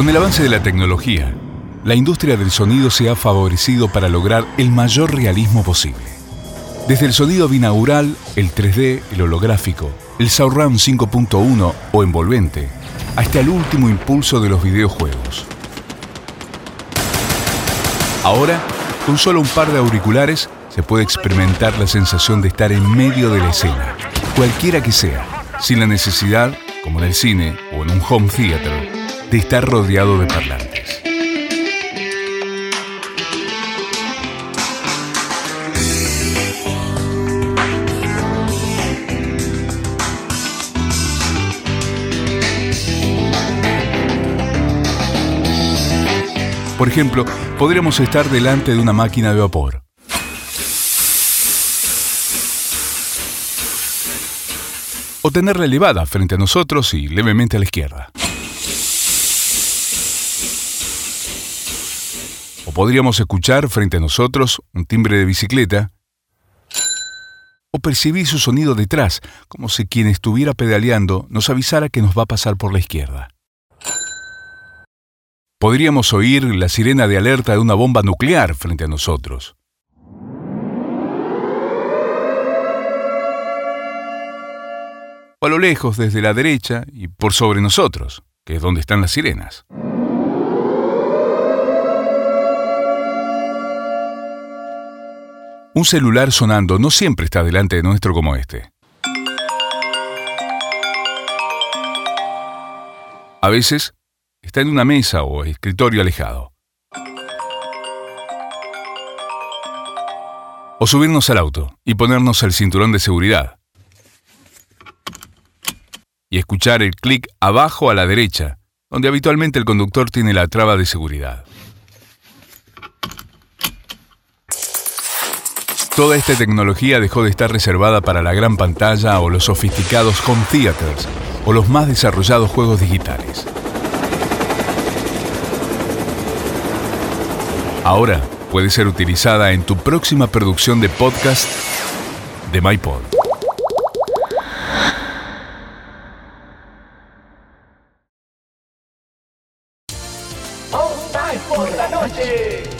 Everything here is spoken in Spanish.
Con el avance de la tecnología, la industria del sonido se ha favorecido para lograr el mayor realismo posible. Desde el sonido binaural, el 3D, el holográfico, el surround 5.1 o envolvente, hasta el último impulso de los videojuegos. Ahora, con solo un par de auriculares, se puede experimentar la sensación de estar en medio de la escena, cualquiera que sea, sin la necesidad, como en el cine o en un home theater, de estar rodeado de parlantes. Por ejemplo, podríamos estar delante de una máquina de vapor. O tenerla elevada frente a nosotros y levemente a la izquierda. O podríamos escuchar frente a nosotros un timbre de bicicleta. O percibir su sonido detrás, como si quien estuviera pedaleando nos avisara que nos va a pasar por la izquierda. Podríamos oír la sirena de alerta de una bomba nuclear frente a nosotros. O a lo lejos, desde la derecha y por sobre nosotros, que es donde están las sirenas. Un celular sonando no siempre está delante de nuestro como este. A veces está en una mesa o escritorio alejado. O subirnos al auto y ponernos el cinturón de seguridad. Y escuchar el clic abajo a la derecha, donde habitualmente el conductor tiene la traba de seguridad. Toda esta tecnología dejó de estar reservada para la gran pantalla o los sofisticados home theaters o los más desarrollados juegos digitales. Ahora puede ser utilizada en tu próxima producción de podcast de MyPod. por la noche.